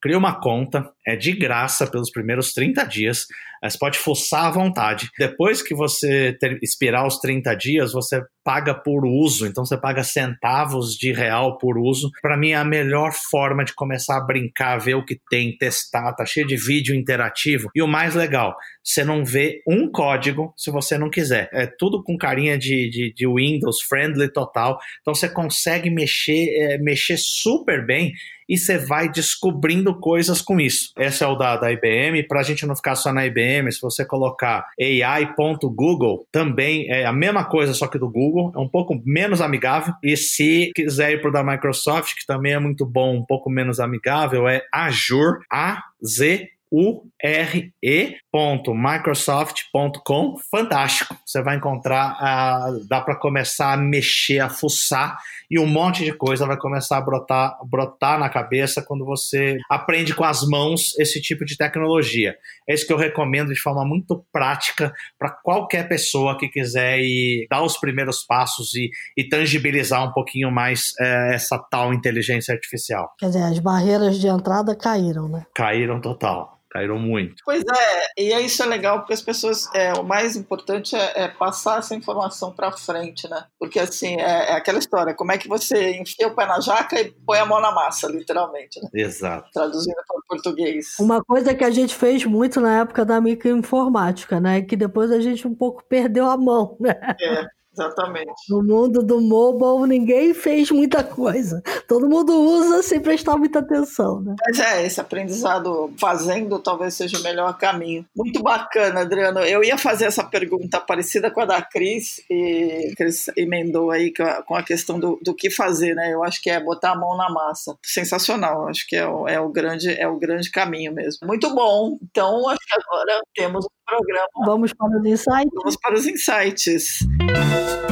Cria uma conta, é de graça pelos primeiros 30 dias. Você pode fuçar à vontade. Depois que você ter, expirar os 30 dias, você paga por uso. Então você paga centavos de real por uso. Para mim é a melhor forma de começar a brincar, ver o que tem, testar. Tá cheio de vídeo interativo. E o mais legal, você não vê um código se você não quiser. É tudo com carinha de, de, de Windows friendly total. Então você consegue mexer, é, mexer super bem e você vai descobrindo coisas com isso. Esse é o da, da IBM. Para a gente não ficar só na IBM, se você colocar ai.google, também é a mesma coisa, só que do Google, é um pouco menos amigável. E se quiser ir para o da Microsoft, que também é muito bom, um pouco menos amigável, é Azure, A-Z ure.microsoft.com. Fantástico. Você vai encontrar, uh, dá para começar a mexer, a fuçar e um monte de coisa vai começar a brotar, brotar na cabeça quando você aprende com as mãos esse tipo de tecnologia. É isso que eu recomendo de forma muito prática para qualquer pessoa que quiser ir dar os primeiros passos e, e tangibilizar um pouquinho mais é, essa tal inteligência artificial. Quer dizer, as barreiras de entrada caíram, né? Caíram total caíram muito. Pois é, e isso é legal porque as pessoas, é, o mais importante é, é passar essa informação para frente, né? Porque assim, é, é, aquela história, como é que você enfia o pé na jaca e põe a mão na massa, literalmente, né? Exato. Traduzindo para o português. Uma coisa que a gente fez muito na época da microinformática, né? Que depois a gente um pouco perdeu a mão, né? É. Exatamente. No mundo do mobile, ninguém fez muita coisa. Todo mundo usa sem prestar muita atenção, né? Mas é, esse aprendizado fazendo talvez seja o melhor caminho. Muito bacana, Adriano. Eu ia fazer essa pergunta parecida com a da Cris, e Cris emendou aí com a questão do, do que fazer, né? Eu acho que é botar a mão na massa. Sensacional. Acho que é o, é o, grande, é o grande caminho mesmo. Muito bom. Então, acho que agora temos programa. Vamos para os insights? Vamos para os insights.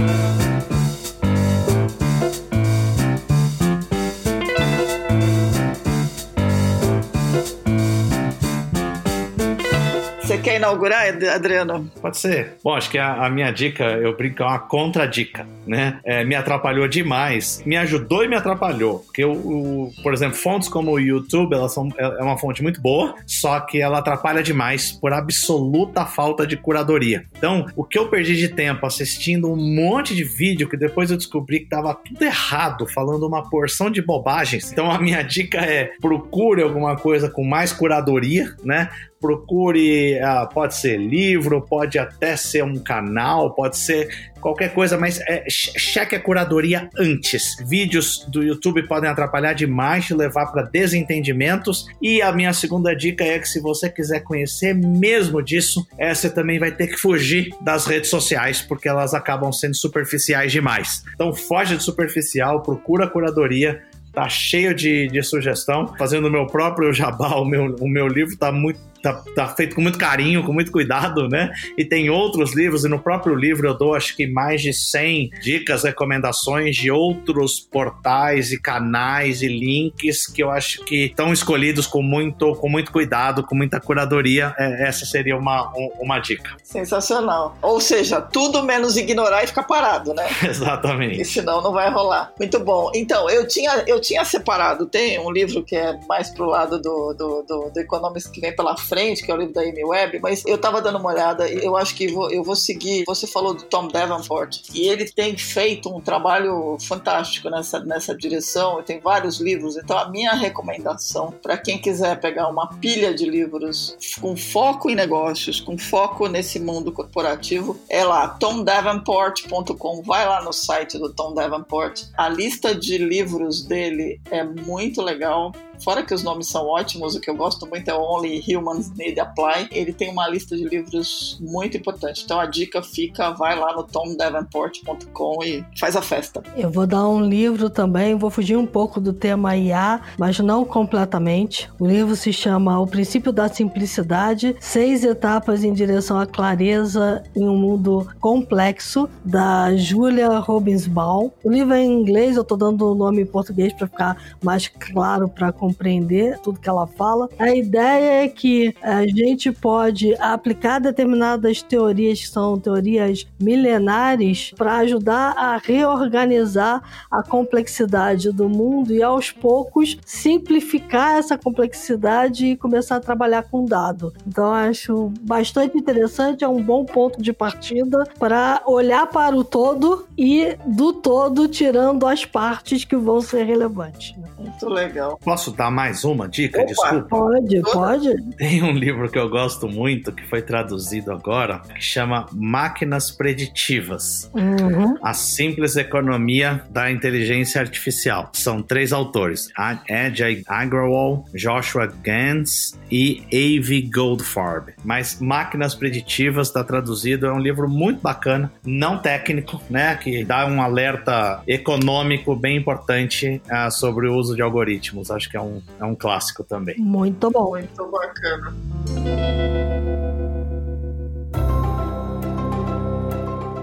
Você quer inaugurar, Adriano? Pode ser. Bom, acho que a, a minha dica, eu brinco, é uma contra-dica, né? É, me atrapalhou demais. Me ajudou e me atrapalhou. Porque, o, o, por exemplo, fontes como o YouTube, elas são, é, é uma fonte muito boa, só que ela atrapalha demais por absoluta falta de curadoria. Então, o que eu perdi de tempo assistindo um monte de vídeo que depois eu descobri que tava tudo errado, falando uma porção de bobagens. Então, a minha dica é procure alguma coisa com mais curadoria, né? Procure, uh, pode ser livro, pode até ser um canal, pode ser qualquer coisa, mas é, cheque a curadoria antes. Vídeos do YouTube podem atrapalhar demais, levar para desentendimentos. E a minha segunda dica é que se você quiser conhecer mesmo disso, é, você também vai ter que fugir das redes sociais, porque elas acabam sendo superficiais demais. Então foge de superficial, procura a curadoria, tá cheio de, de sugestão. Fazendo o meu próprio jabá, o meu, o meu livro tá muito tá, tá, feito com muito carinho, com muito cuidado, né? E tem outros livros, e no próprio livro eu dou acho que mais de 100 dicas, recomendações de outros portais e canais e links que eu acho que estão escolhidos com muito, com muito cuidado, com muita curadoria. É, essa seria uma, uma dica. Sensacional. Ou seja, tudo menos ignorar e ficar parado, né? Exatamente. E senão não vai rolar. Muito bom. Então, eu tinha, eu tinha separado, tem um livro que é mais pro lado do, do, do, do Economist que vem pela frente, que é o livro da Amy Webb, mas eu tava dando uma olhada e eu acho que vou, eu vou seguir. Você falou do Tom Davenport e ele tem feito um trabalho fantástico nessa, nessa direção. Tem vários livros, então a minha recomendação para quem quiser pegar uma pilha de livros com foco em negócios, com foco nesse mundo corporativo, é lá, tomdavenport.com. Vai lá no site do Tom Davenport. A lista de livros dele é muito legal Fora que os nomes são ótimos, o que eu gosto muito é Only Humans Need Apply. Ele tem uma lista de livros muito importante. Então a dica fica, vai lá no tomdavenport.com e faz a festa. Eu vou dar um livro também, vou fugir um pouco do tema IA, mas não completamente. O livro se chama O Princípio da Simplicidade: Seis Etapas em Direção à Clareza em um Mundo Complexo, da Julia Robinsbaum. O livro é em inglês, eu estou dando o nome em português para ficar mais claro para compreender tudo que ela fala. A ideia é que a gente pode aplicar determinadas teorias que são teorias milenares para ajudar a reorganizar a complexidade do mundo e aos poucos simplificar essa complexidade e começar a trabalhar com dado. Então acho bastante interessante, é um bom ponto de partida para olhar para o todo e do todo tirando as partes que vão ser relevantes. Né? Muito legal. Posso dar mais uma dica? Opa, Desculpa. Pode, pode. Tem um livro que eu gosto muito, que foi traduzido agora, que chama Máquinas Preditivas. Uhum. A Simples Economia da Inteligência Artificial. São três autores: Ed Agrawal, Joshua Gans e Avi Goldfarb. Mas Máquinas Preditivas está traduzido, é um livro muito bacana, não técnico, né? Que dá um alerta econômico bem importante ah, sobre o uso de algoritmos. Acho que é um, é um clássico também. Muito bom. Muito bacana.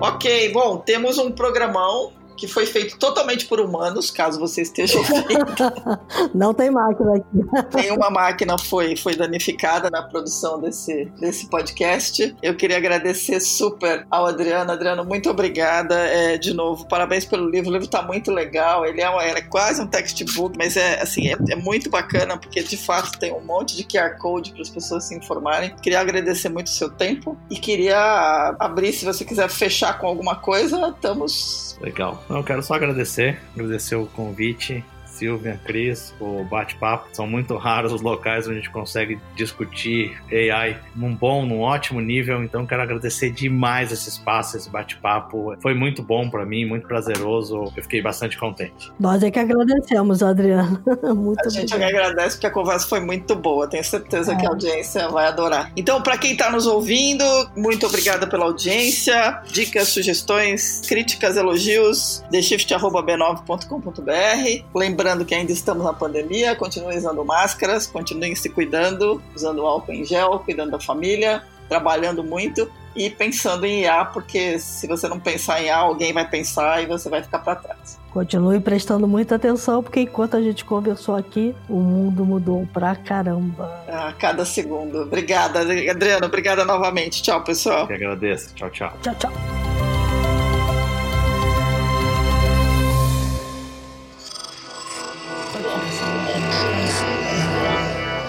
Ok, bom, temos um programão que foi feito totalmente por humanos, caso você esteja ouvindo. Não tem máquina aqui. Nenhuma máquina foi, foi danificada na produção desse, desse podcast. Eu queria agradecer super ao Adriano. Adriano, muito obrigada. É, de novo, parabéns pelo livro. O livro está muito legal. Ele é, uma, ele é quase um textbook, mas é assim é, é, muito bacana porque de fato tem um monte de QR Code para as pessoas se informarem. Queria agradecer muito o seu tempo e queria abrir, se você quiser fechar com alguma coisa, estamos. Legal. Eu quero só agradecer, agradecer o convite, Silvia, Cris, o bate-papo. São muito raros os locais onde a gente consegue discutir AI num bom, num ótimo nível. Então, quero agradecer demais esse espaço, esse bate-papo. Foi muito bom para mim, muito prazeroso. Eu fiquei bastante contente. Nós é que agradecemos, Adriano. muito a gente agradece porque a conversa foi muito boa. Tenho certeza é. que a audiência vai adorar. Então, para quem está nos ouvindo, muito obrigada pela audiência. Dicas, sugestões, críticas, elogios, theshift.b9.com.br. Lembrando Lembrando que ainda estamos na pandemia, continuem usando máscaras, continuem se cuidando, usando álcool em gel, cuidando da família, trabalhando muito e pensando em IA, porque se você não pensar em IA, alguém vai pensar e você vai ficar para trás. Continue prestando muita atenção, porque enquanto a gente conversou aqui, o mundo mudou pra caramba. A cada segundo. Obrigada, Adriano. Obrigada novamente. Tchau, pessoal. Eu que agradeço. Tchau, tchau. Tchau, tchau.